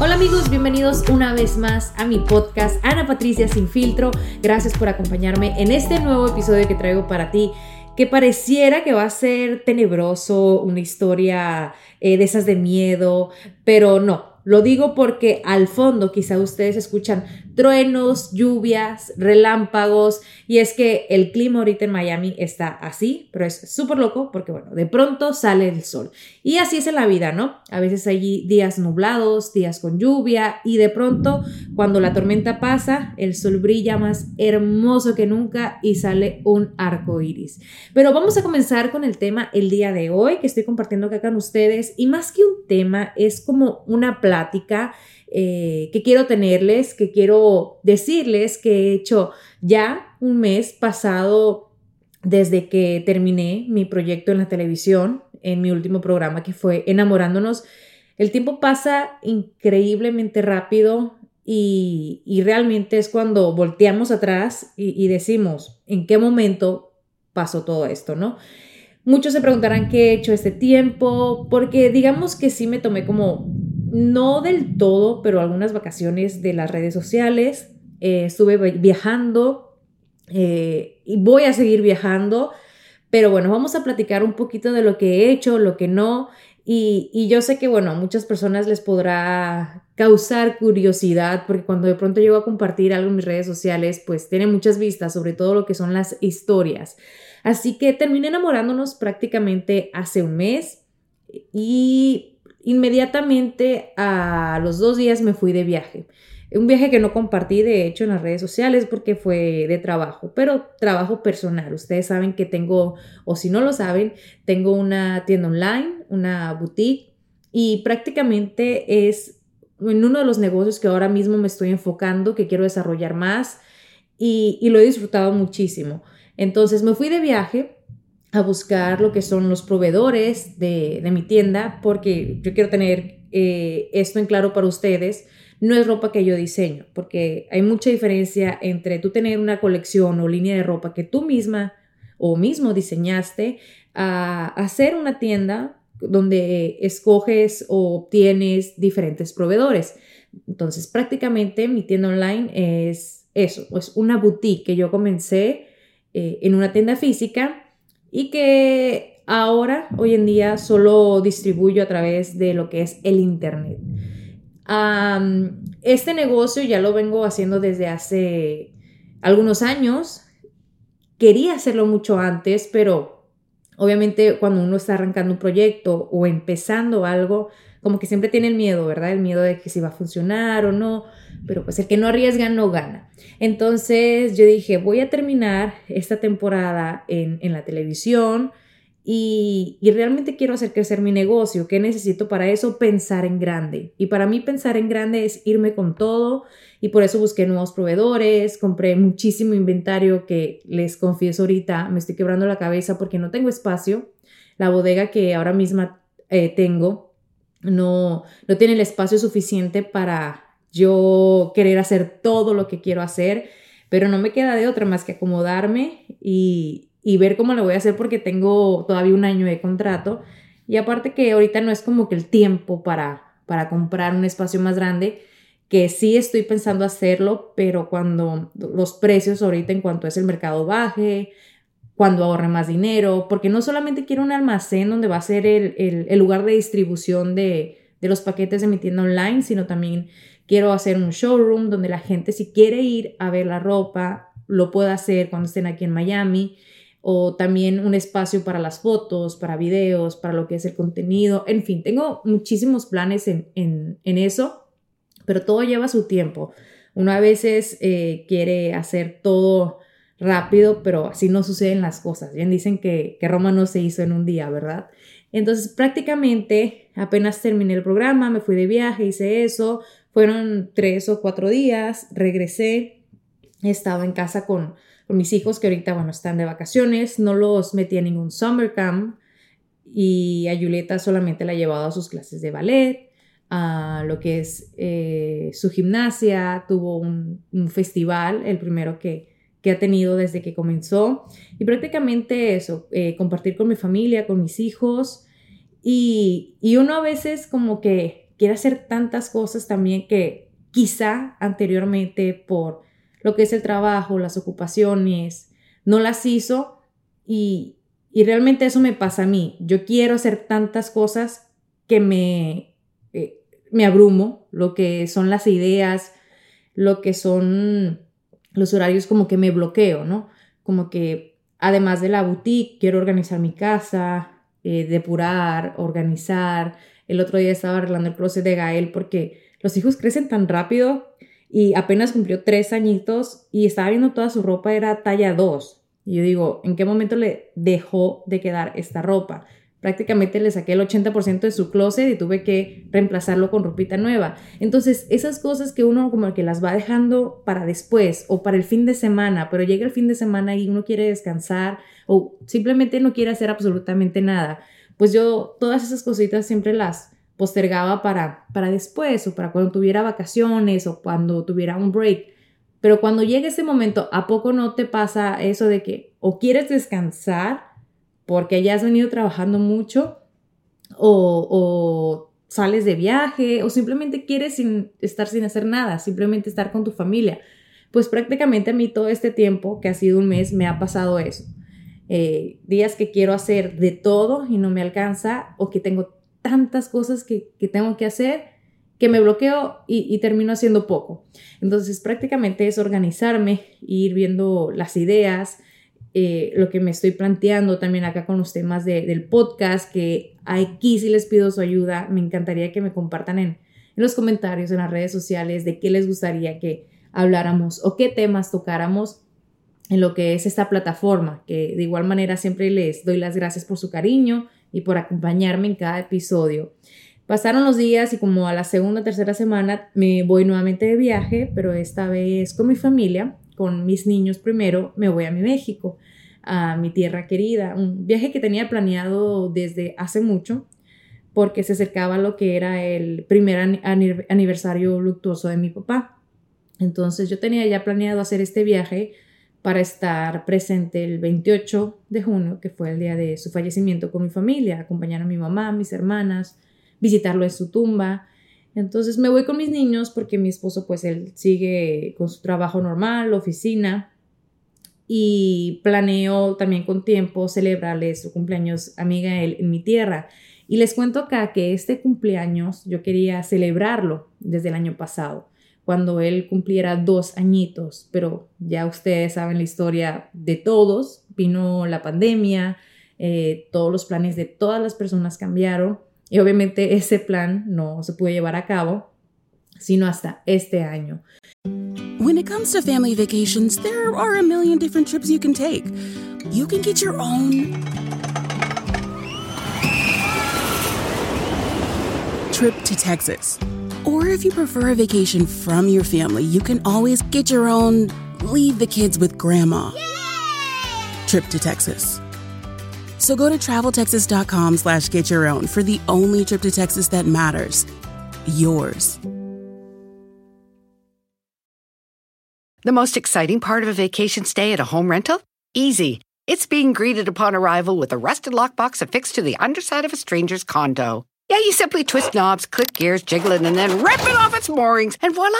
Hola amigos, bienvenidos una vez más a mi podcast Ana Patricia Sin Filtro. Gracias por acompañarme en este nuevo episodio que traigo para ti que pareciera que va a ser tenebroso, una historia eh, de esas de miedo, pero no, lo digo porque al fondo quizá ustedes escuchan truenos, lluvias, relámpagos y es que el clima ahorita en Miami está así, pero es súper loco porque bueno, de pronto sale el sol. Y así es en la vida, ¿no? A veces hay días nublados, días con lluvia y de pronto cuando la tormenta pasa, el sol brilla más hermoso que nunca y sale un arco iris. Pero vamos a comenzar con el tema el día de hoy que estoy compartiendo acá con ustedes y más que un tema es como una playa eh, que quiero tenerles, que quiero decirles que he hecho ya un mes pasado desde que terminé mi proyecto en la televisión, en mi último programa que fue Enamorándonos. El tiempo pasa increíblemente rápido y, realmente es cuando volteamos atrás y, y, decimos, ¿en qué momento pasó todo esto, no? Muchos se preguntarán qué he hecho este tiempo, porque digamos que sí me tomé como no del todo, pero algunas vacaciones de las redes sociales. Eh, estuve viajando eh, y voy a seguir viajando. Pero bueno, vamos a platicar un poquito de lo que he hecho, lo que no. Y, y, yo sé que, bueno, a muchas personas les podrá causar curiosidad, porque cuando de pronto llego a compartir algo en mis redes sociales, pues tiene muchas vistas, sobre todo lo que son las historias. Así que terminé enamorándonos prácticamente hace un mes y Inmediatamente a los dos días me fui de viaje. Un viaje que no compartí, de hecho, en las redes sociales porque fue de trabajo, pero trabajo personal. Ustedes saben que tengo, o si no lo saben, tengo una tienda online, una boutique, y prácticamente es en uno de los negocios que ahora mismo me estoy enfocando, que quiero desarrollar más, y, lo he disfrutado muchísimo. Entonces me fui de viaje a buscar lo que son los proveedores de, mi tienda, porque yo quiero tener eh, esto en claro para ustedes. No es ropa que yo diseño, porque hay mucha diferencia entre tú tener una colección o línea de ropa que tú misma o mismo diseñaste a hacer una tienda donde escoges o obtienes diferentes proveedores. Entonces, prácticamente mi tienda online es eso, es una boutique que yo comencé eh, en una tienda física y que ahora, hoy en día, solo distribuyo a través de lo que es el Internet. este negocio ya lo vengo haciendo desde hace algunos años. Quería hacerlo mucho antes, pero obviamente cuando uno está arrancando un proyecto o empezando algo, como que siempre tiene el miedo, ¿verdad? El miedo de que si va a funcionar o no, pero pues el que no arriesga no gana. Entonces yo dije, voy a terminar esta temporada en, la televisión y, y, realmente quiero hacer crecer mi negocio. ¿Qué necesito para eso? Pensar en grande. Y para mí pensar en grande es irme con todo y por eso busqué nuevos proveedores, compré muchísimo inventario que les confieso ahorita, me estoy quebrando la cabeza porque no tengo espacio. La bodega que ahora misma eh, tengo no, no tiene el espacio suficiente para yo querer hacer todo lo que quiero hacer, pero no me queda de otra más que acomodarme y, ver cómo lo voy a hacer porque tengo todavía un año de contrato. Y aparte que ahorita no es como que el tiempo para, para comprar un espacio más grande, que sí estoy pensando hacerlo, pero cuando los precios ahorita en cuanto es el mercado baje, cuando ahorre más dinero, porque no solamente quiero un almacén donde va a ser el, lugar de distribución de, de los paquetes de mi tienda online, sino también quiero hacer un showroom donde la gente si quiere ir a ver la ropa, lo pueda hacer cuando estén aquí en Miami o también un espacio para las fotos, para videos, para lo que es el contenido. En fin, tengo muchísimos planes en, en, eso, pero todo lleva su tiempo. Uno a veces eh, quiere hacer todo rápido, pero así no suceden las cosas. Bien dicen que, que Roma no se hizo en un día, ¿verdad? Entonces prácticamente apenas terminé el programa, me fui de viaje, hice eso, fueron tres o cuatro días, regresé, estaba en casa con con mis hijos que ahorita, bueno, están de vacaciones, no los metí a ningún summer camp y a Julieta solamente la he llevado a sus clases de ballet, a lo que es eh, su gimnasia, tuvo un, festival, el primero que, que, ha tenido desde que comenzó y prácticamente eso, eh, compartir con mi familia, con mis hijos y, y uno a veces como que quiere hacer tantas cosas también que quizá anteriormente por lo que es el trabajo, las ocupaciones, no las hizo y, realmente eso me pasa a mí. Yo quiero hacer tantas cosas que me, eh, me abrumo, lo que son las ideas, lo que son los horarios, como que me bloqueo, ¿no? Como que además de la boutique, quiero organizar mi casa, eh, depurar, organizar. El otro día estaba arreglando el closet de Gael porque los hijos crecen tan rápido y apenas cumplió tres añitos y estaba viendo toda su ropa, era talla 2. Y yo digo, ¿en qué momento le dejó de quedar esta ropa? Prácticamente le saqué el 80% de su closet y tuve que reemplazarlo con ropita nueva. Entonces, esas cosas que uno como que las va dejando para después o para el fin de semana, pero llega el fin de semana y uno quiere descansar o simplemente no quiere hacer absolutamente nada. Pues yo todas esas cositas siempre las postergaba para, para después o para cuando tuviera vacaciones o cuando tuviera un break. Pero cuando llegue ese momento, ¿a poco no te pasa eso de que o quieres descansar porque ya has venido trabajando mucho o, o sales de viaje o simplemente quieres estar sin hacer nada, simplemente estar con tu familia? Pues prácticamente a mí todo este tiempo, que ha sido un mes, me ha pasado eso. Eh, días que quiero hacer de todo y no me alcanza o que tengo tantas cosas que, tengo que hacer que me bloqueo y, termino haciendo poco. Entonces prácticamente es organizarme, ir viendo las ideas, eh, lo que me estoy planteando también acá con los temas del podcast, que aquí sí les pido su ayuda. Me encantaría que me compartan en los comentarios, en las redes sociales, de qué les gustaría que habláramos o qué temas tocáramos en lo que es esta plataforma, que de igual manera siempre les doy las gracias por su cariño y por acompañarme en cada episodio. Pasaron los días y como a la segunda o tercera semana me voy nuevamente de viaje, pero esta vez con mi familia, con mis niños primero, me voy a mi México, a mi tierra querida, un viaje que tenía planeado desde hace mucho porque se acercaba lo que era el primer aniversario luctuoso de mi papá. Entonces yo tenía ya planeado hacer este viaje para estar presente el 28 de junio, que fue el día de su fallecimiento con mi familia, acompañar a mi mamá, mis hermanas, visitarlo en su tumba. Entonces me voy con mis niños porque mi esposo pues él sigue con su trabajo normal, oficina, y planeo también con tiempo celebrarle su cumpleaños a Miguel en mi tierra. Y les cuento acá que este cumpleaños yo quería celebrarlo desde el año pasado cuando él cumpliera dos añitos, pero ya ustedes saben la historia de todos, vino la pandemia, eh, todos los planes de todas las personas cambiaron y obviamente ese plan no se puede llevar a cabo sino hasta este año. When it comes to family vacations, there are a million different trips you can take. You can get your own trip to Texas. Or if you prefer a vacation from your family, you can always get your own leave the kids with grandma Yay! trip to Texas. So go to traveltexas.com slash get your own for the only trip to Texas that matters. Yours. The most exciting part of a vacation stay at a home rental? Easy. It's being greeted upon arrival with a rusted lockbox affixed to the underside of a stranger's condo. Yeah, you simply twist knobs, click gears, jiggle it, and then rip it off its moorings, and voila!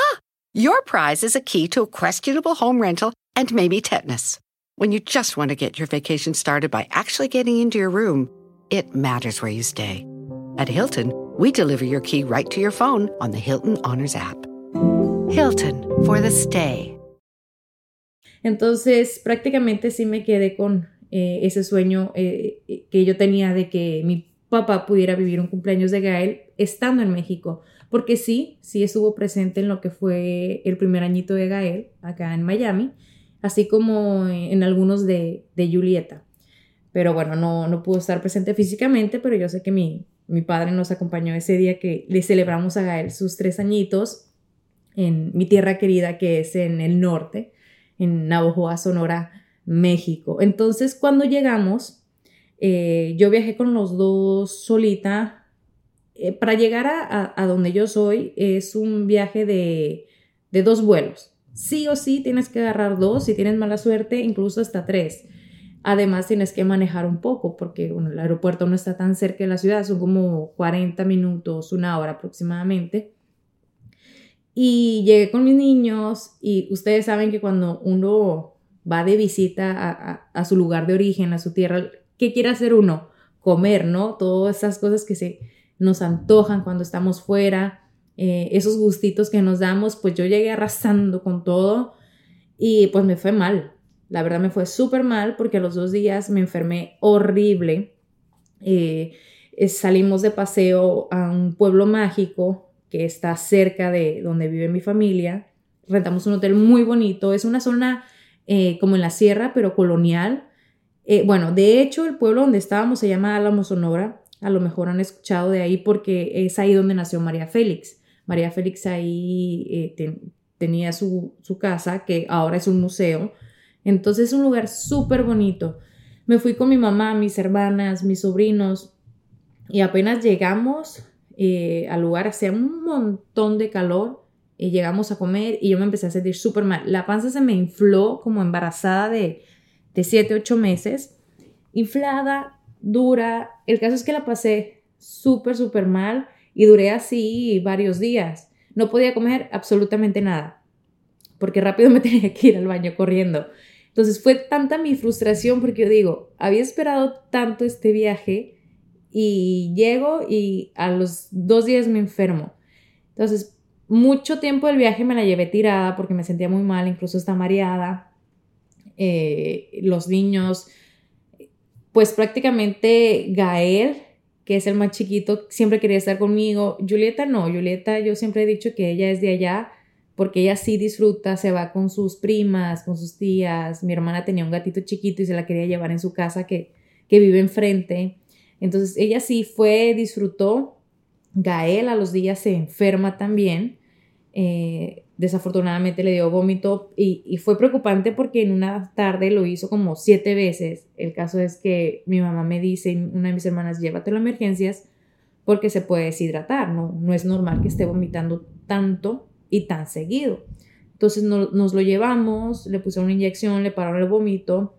Your prize is a key to a questionable home rental and maybe tetanus. When you just want to get your vacation started by actually getting into your room, it matters where you stay. At Hilton, we deliver your key right to your phone on the Hilton Honors app. Hilton for the stay. Entonces, prácticamente sí me quedé con eh, ese sueño eh, que yo tenía de que mi papá pudiera vivir un cumpleaños de Gael estando en México. Porque sí, sí estuvo presente en lo que fue el primer añito de Gael acá en Miami, así como en algunos de, de Julieta. Pero bueno, no, no pudo estar presente físicamente, pero yo sé que mi, mi padre nos acompañó ese día que le celebramos a Gael sus tres añitos en mi tierra querida, que es en el norte, en Navojoa, Sonora, México. Entonces, cuando llegamos, eh, yo viajé con los dos solita. Eh, para llegar a, donde yo soy es un viaje de, de dos vuelos. Sí o sí tienes que agarrar dos, si tienes mala suerte, incluso hasta tres. Además tienes que manejar un poco porque bueno, el aeropuerto no está tan cerca de la ciudad, son como 40 minutos, una hora aproximadamente. Y llegué con mis niños y ustedes saben que cuando uno va de visita a, su lugar de origen, a su tierra, ¿qué quiere hacer uno? Comer, ¿no? Todas esas cosas que se nos antojan cuando estamos fuera, eh, esos gustitos que nos damos, pues yo llegué arrasando con todo y pues me fue mal. La verdad me fue súper mal porque a los dos días me enfermé horrible. Eh, salimos de paseo a un pueblo mágico que está cerca de donde vive mi familia. Rentamos un hotel muy bonito, es una zona eh, como en la sierra, pero colonial. Eh, bueno, de hecho, el pueblo donde estábamos se llama Álamo Sonora. A lo mejor han escuchado de ahí porque es ahí donde nació María Félix. María Félix ahí eh, tenía su, su, casa, que ahora es un museo. Entonces es un lugar súper bonito. Me fui con mi mamá, mis hermanas, mis sobrinos y apenas llegamos, eh, al lugar, hacía un montón de calor y llegamos a comer y yo me empecé a sentir súper mal. La panza se me infló como embarazada de, de 7, 8 meses, inflada, dura. El caso es que la pasé súper, súper mal y duré así varios días. No podía comer absolutamente nada porque rápido me tenía que ir al baño corriendo. Entonces fue tanta mi frustración porque yo digo, había esperado tanto este viaje y llego y a los dos días me enfermo. Entonces, mucho tiempo del viaje me la llevé tirada porque me sentía muy mal, incluso está mareada. Eh, los niños, pues prácticamente Gael, que es el más chiquito, siempre quería estar conmigo. Julieta no, Julieta yo siempre he dicho que ella es de allá porque ella sí disfruta, se va con sus primas, con sus tías. Mi hermana tenía un gatito chiquito y se la quería llevar en su casa que, que vive enfrente. Entonces ella sí fue, disfrutó. Gael a los días se enferma también. Eh, desafortunadamente le dio vómito y, fue preocupante porque en una tarde lo hizo como siete veces. El caso es que mi mamá me dice, una de mis hermanas, llévatelo a emergencias porque se puede deshidratar, ¿no? No es normal que esté vomitando tanto y tan seguido. Entonces nos lo llevamos, le pusieron una inyección, le pararon el vómito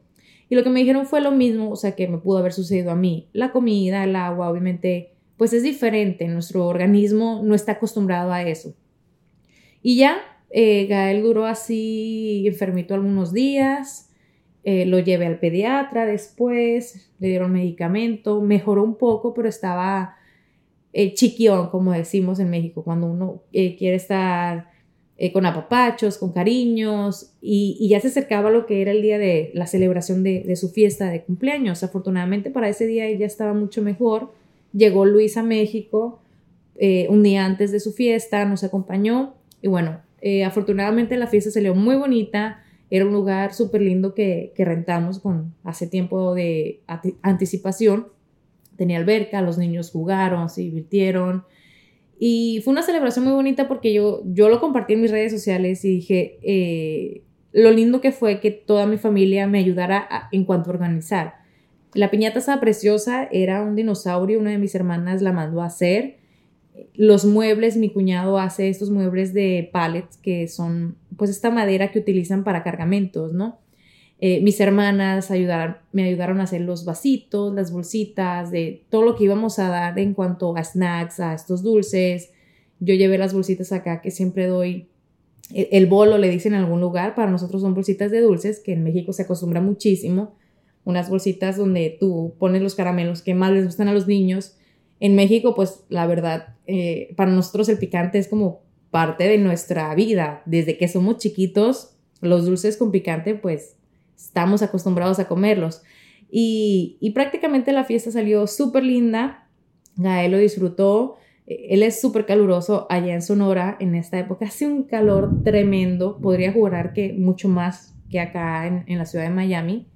y lo que me dijeron fue lo mismo, o sea, que me pudo haber sucedido a mí. La comida, el agua, obviamente, pues es diferente. Nuestro organismo no está acostumbrado a eso. Y ya, eh, Gael duró así enfermito algunos días. Eh, lo llevé al pediatra después, le dieron medicamento, mejoró un poco, pero estaba eh, chiquión, como decimos en México, cuando uno eh, quiere estar eh, con apapachos, con cariños, y, ya se acercaba lo que era el día de la celebración de, su fiesta de cumpleaños. Afortunadamente para ese día ella estaba mucho mejor. Llegó Luis a México un día antes de su fiesta, nos acompañó, y bueno, eh, afortunadamente la fiesta salió muy bonita. Era un lugar súper lindo que, que, rentamos con hace tiempo de anticipación. Tenía alberca, los niños jugaron, se divirtieron. Y fue una celebración muy bonita porque yo, yo lo compartí en mis redes sociales y dije eh, lo lindo que fue que toda mi familia me ayudara en cuanto a organizar. La piñata estaba preciosa, era un dinosaurio, una de mis hermanas la mandó a hacer. Los muebles, mi cuñado hace estos muebles de pallets que son pues esta madera que utilizan para cargamentos, ¿no? Eh, mis hermanas me ayudaron a hacer los vasitos, las bolsitas, de todo lo que íbamos a dar en cuanto a snacks, a estos dulces. Yo llevé las bolsitas acá que siempre doy el bolo le dicen en algún lugar, para nosotros son bolsitas de dulces, que en México se acostumbra muchísimo, unas bolsitas donde tú pones los caramelos que más les gustan a los niños. En México, pues la verdad, eh, para nosotros el picante es como parte de nuestra vida. Desde que somos chiquitos, los dulces con picante, pues estamos acostumbrados a comerlos. Y, y prácticamente la fiesta salió súper linda. Gael lo disfrutó. Él es súper caluroso allá en Sonora en esta época. Hace un calor tremendo. Podría jurar que mucho más que acá en, en la ciudad de Miami.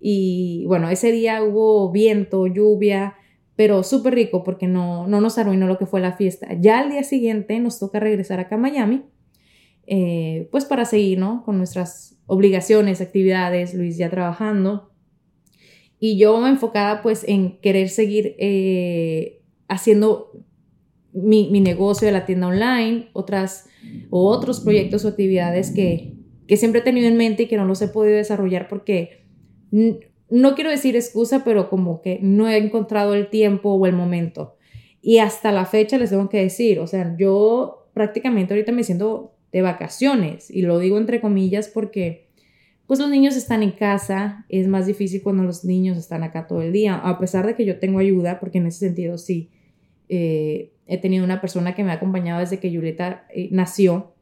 Y bueno, ese día hubo viento, lluvia, pero súper rico porque no, no nos arruinó lo que fue la fiesta. Ya al día siguiente nos toca regresar acá a Miami, eh, pues para seguir, ¿no? Con nuestras obligaciones, actividades, Luis ya trabajando. Y yo enfocada pues en querer seguir eh, haciendo mi, negocio de la tienda online, otras o otros proyectos o actividades que, que siempre he tenido en mente y que no los he podido desarrollar porque no quiero decir excusa, pero como que no he encontrado el tiempo o el momento. Y hasta la fecha les tengo que decir, o sea, yo prácticamente ahorita me siento de vacaciones y lo digo entre comillas porque pues los niños están en casa, es más difícil cuando los niños están acá todo el día, a pesar de que yo tengo ayuda, porque en ese sentido sí, eh, he tenido una persona que me ha acompañado desde que Julieta eh, nació,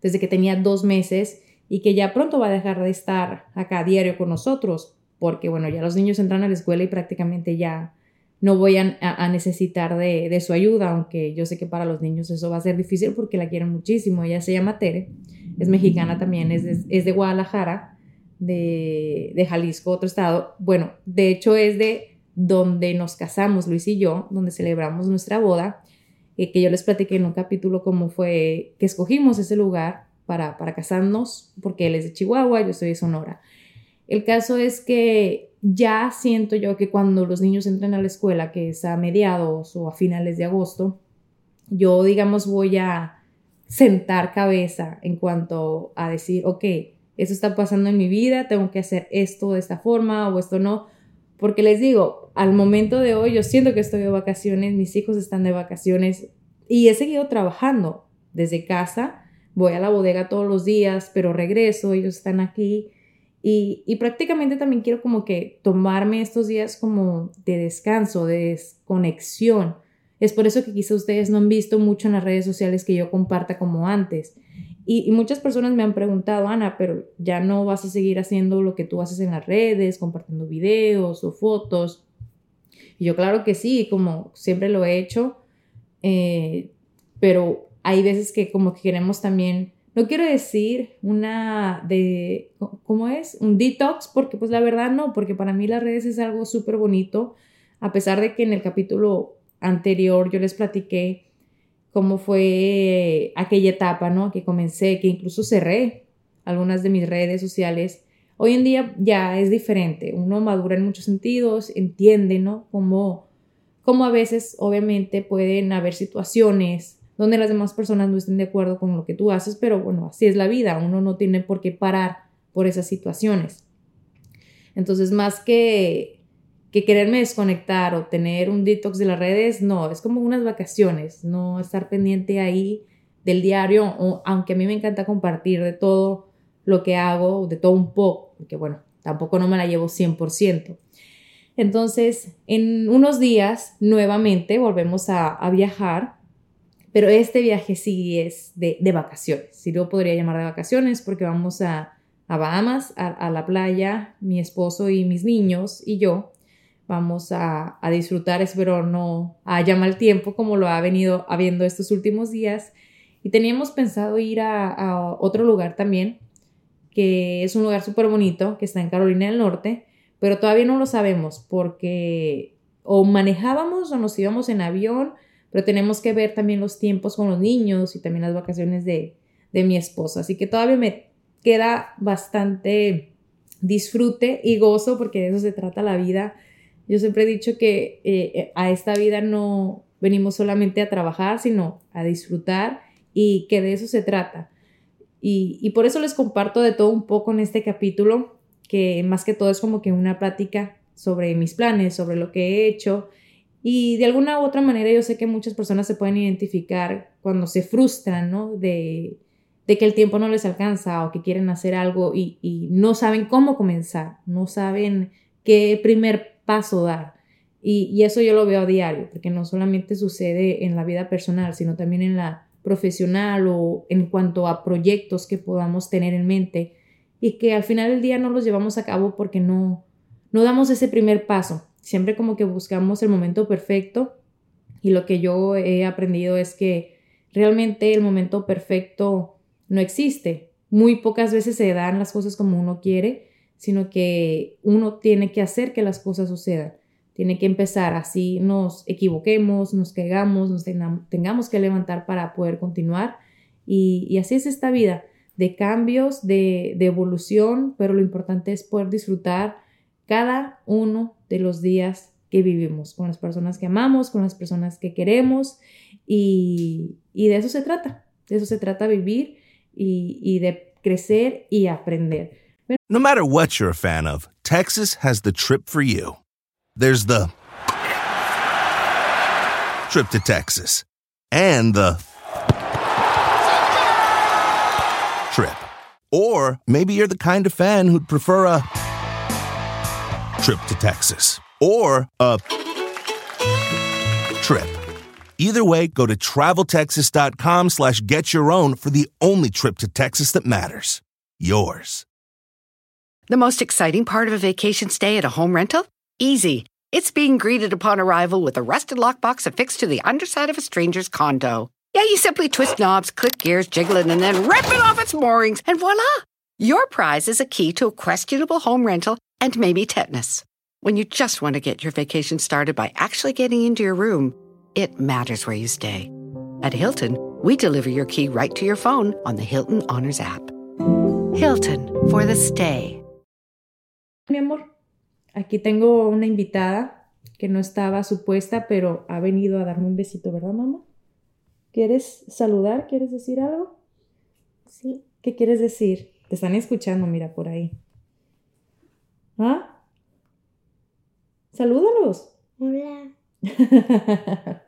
desde que tenía dos meses y que ya pronto va a dejar de estar acá diario con nosotros, porque bueno, ya los niños entran a la escuela y prácticamente ya no voy a, necesitar de, su ayuda, aunque yo sé que para los niños eso va a ser difícil porque la quieren muchísimo. Ella se llama Tere, es mexicana también, es de, Guadalajara, de, Jalisco, otro estado. Bueno, de hecho es de donde nos casamos Luis y yo, donde celebramos nuestra boda, eh, que yo les platiqué en un capítulo cómo fue que escogimos ese lugar para casarnos, porque él es de Chihuahua, yo soy de Sonora. El caso es que ya siento yo que cuando los niños entran a la escuela, que es a mediados o a finales de agosto, yo, digamos, voy a sentar cabeza en cuanto a decir, ok, eso está pasando en mi vida, tengo que hacer esto de esta forma o esto no, porque les digo, al momento de hoy yo siento que estoy de vacaciones, mis hijos están de vacaciones y he seguido trabajando desde casa voy a la bodega todos los días, pero regreso, ellos están aquí. Y, prácticamente también quiero como que tomarme estos días como de descanso, de desconexión. Es por eso que quizá ustedes no han visto mucho en las redes sociales que yo comparta como antes. Y, muchas personas me han preguntado, Ana, pero ya no vas a seguir haciendo lo que tú haces en las redes, compartiendo videos o fotos. Y yo claro que sí, como siempre lo he hecho, eh, pero hay veces que como que queremos también, no quiero decir una de, ¿cómo es? Un detox, porque pues la verdad no, porque para mí las redes es algo súper bonito, a pesar de que en el capítulo anterior yo les platiqué cómo fue aquella etapa, ¿no? Que comencé, que incluso cerré algunas de mis redes sociales. Hoy en día ya es diferente, uno madura en muchos sentidos, entiende, ¿no? Cómo, cómo a veces obviamente pueden haber situaciones donde las demás personas no estén de acuerdo con lo que tú haces, pero bueno, así es la vida, uno no tiene por qué parar por esas situaciones. Entonces, más que, que quererme desconectar o tener un detox de las redes, no, es como unas vacaciones, no estar pendiente ahí del diario, aunque a mí me encanta compartir de todo lo que hago, de todo un poco, porque bueno, tampoco no me la llevo 100%. Entonces, en unos días, nuevamente, volvemos a viajar pero este viaje sí es de, vacaciones. Si lo podría llamar de vacaciones porque vamos a, Bahamas, a, la playa, mi esposo y mis niños y yo. Vamos a, disfrutar, espero no haya mal tiempo como lo ha venido habiendo estos últimos días. Y teníamos pensado ir a, otro lugar también, que es un lugar súper bonito, que está en Carolina del Norte, pero todavía no lo sabemos porque o manejábamos o nos íbamos en avión pero tenemos que ver también los tiempos con los niños y también las vacaciones de, mi esposo. Así que todavía me queda bastante disfrute y gozo porque de eso se trata la vida. Yo siempre he dicho que eh, a esta vida no venimos solamente a trabajar, sino a disfrutar y que de eso se trata. Y, y por eso les comparto de todo un poco en este capítulo, que más que todo es como que una plática sobre mis planes, sobre lo que he hecho y de alguna u otra manera yo sé que muchas personas se pueden identificar cuando se frustran, ¿no? De, de que el tiempo no les alcanza o que quieren hacer algo y, y no saben cómo comenzar, no saben qué primer paso dar. Y, y, eso yo lo veo a diario, porque no solamente sucede en la vida personal, sino también en la profesional o en cuanto a proyectos que podamos tener en mente y que al final del día no los llevamos a cabo porque no, no damos ese primer paso. Siempre como que buscamos el momento perfecto y lo que yo he aprendido es que realmente el momento perfecto no existe. Muy pocas veces se dan las cosas como uno quiere, sino que uno tiene que hacer que las cosas sucedan. Tiene que empezar así, nos equivoquemos, nos caigamos, nos tengamos que levantar para poder continuar. Y, así es esta vida, de cambios, de, de evolución, pero lo importante es poder disfrutar cada uno de los días que vivimos, con las personas que amamos, con las personas que queremos y, de eso se trata, de eso se trata vivir y de crecer y aprender. No matter what you're a fan of, Texas has the trip for you. There's the trip to Texas and the trip. Or maybe you're the kind of fan who'd prefer a trip to Texas or a trip. Either way, go to traveltexas.com slash get your own for the only trip to Texas that matters. Yours. The most exciting part of a vacation stay at a home rental? Easy. It's being greeted upon arrival with a rusted lockbox affixed to the underside of a stranger's condo. Yeah, you simply twist knobs, click gears, jiggle it, and then rip it off its moorings, and voila! Your prize is a key to a questionable home rental and maybe tetanus. When you just want to get your vacation started by actually getting into your room, it matters where you stay. At Hilton, we deliver your key right to your phone on the Hilton Honors app. Hilton for the stay. Mi amor, aquí tengo una invitada que no estaba supuesta, pero ha venido a darme un besito, ¿verdad, mamá? ¿Quieres saludar? ¿Quieres decir algo? Sí. ¿Qué quieres decir? Te están escuchando, mira, por ahí. ¿Ah? Salúdalos. Hola.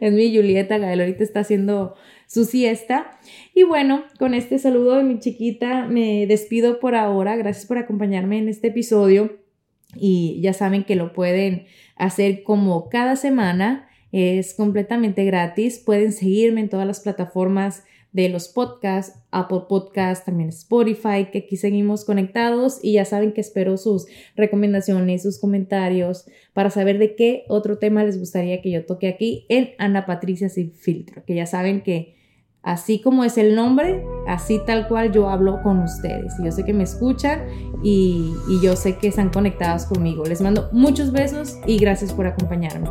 es mi Julieta Gael, ahorita está haciendo su siesta. Y bueno, con este saludo de mi chiquita me despido por ahora. Gracias por acompañarme en este episodio. Y ya saben que lo pueden hacer como cada semana. Es completamente gratis. Pueden seguirme en todas las plataformas de los podcasts, Apple Podcasts, también Spotify, que aquí seguimos conectados y ya saben que espero sus recomendaciones, sus comentarios para saber de qué otro tema les gustaría que yo toque aquí en Ana Patricia Sin Filtro, que ya saben que así como es el nombre, así tal cual yo hablo con ustedes. Yo sé que me escuchan y, y yo sé que están conectados conmigo. Les mando muchos besos y gracias por acompañarme.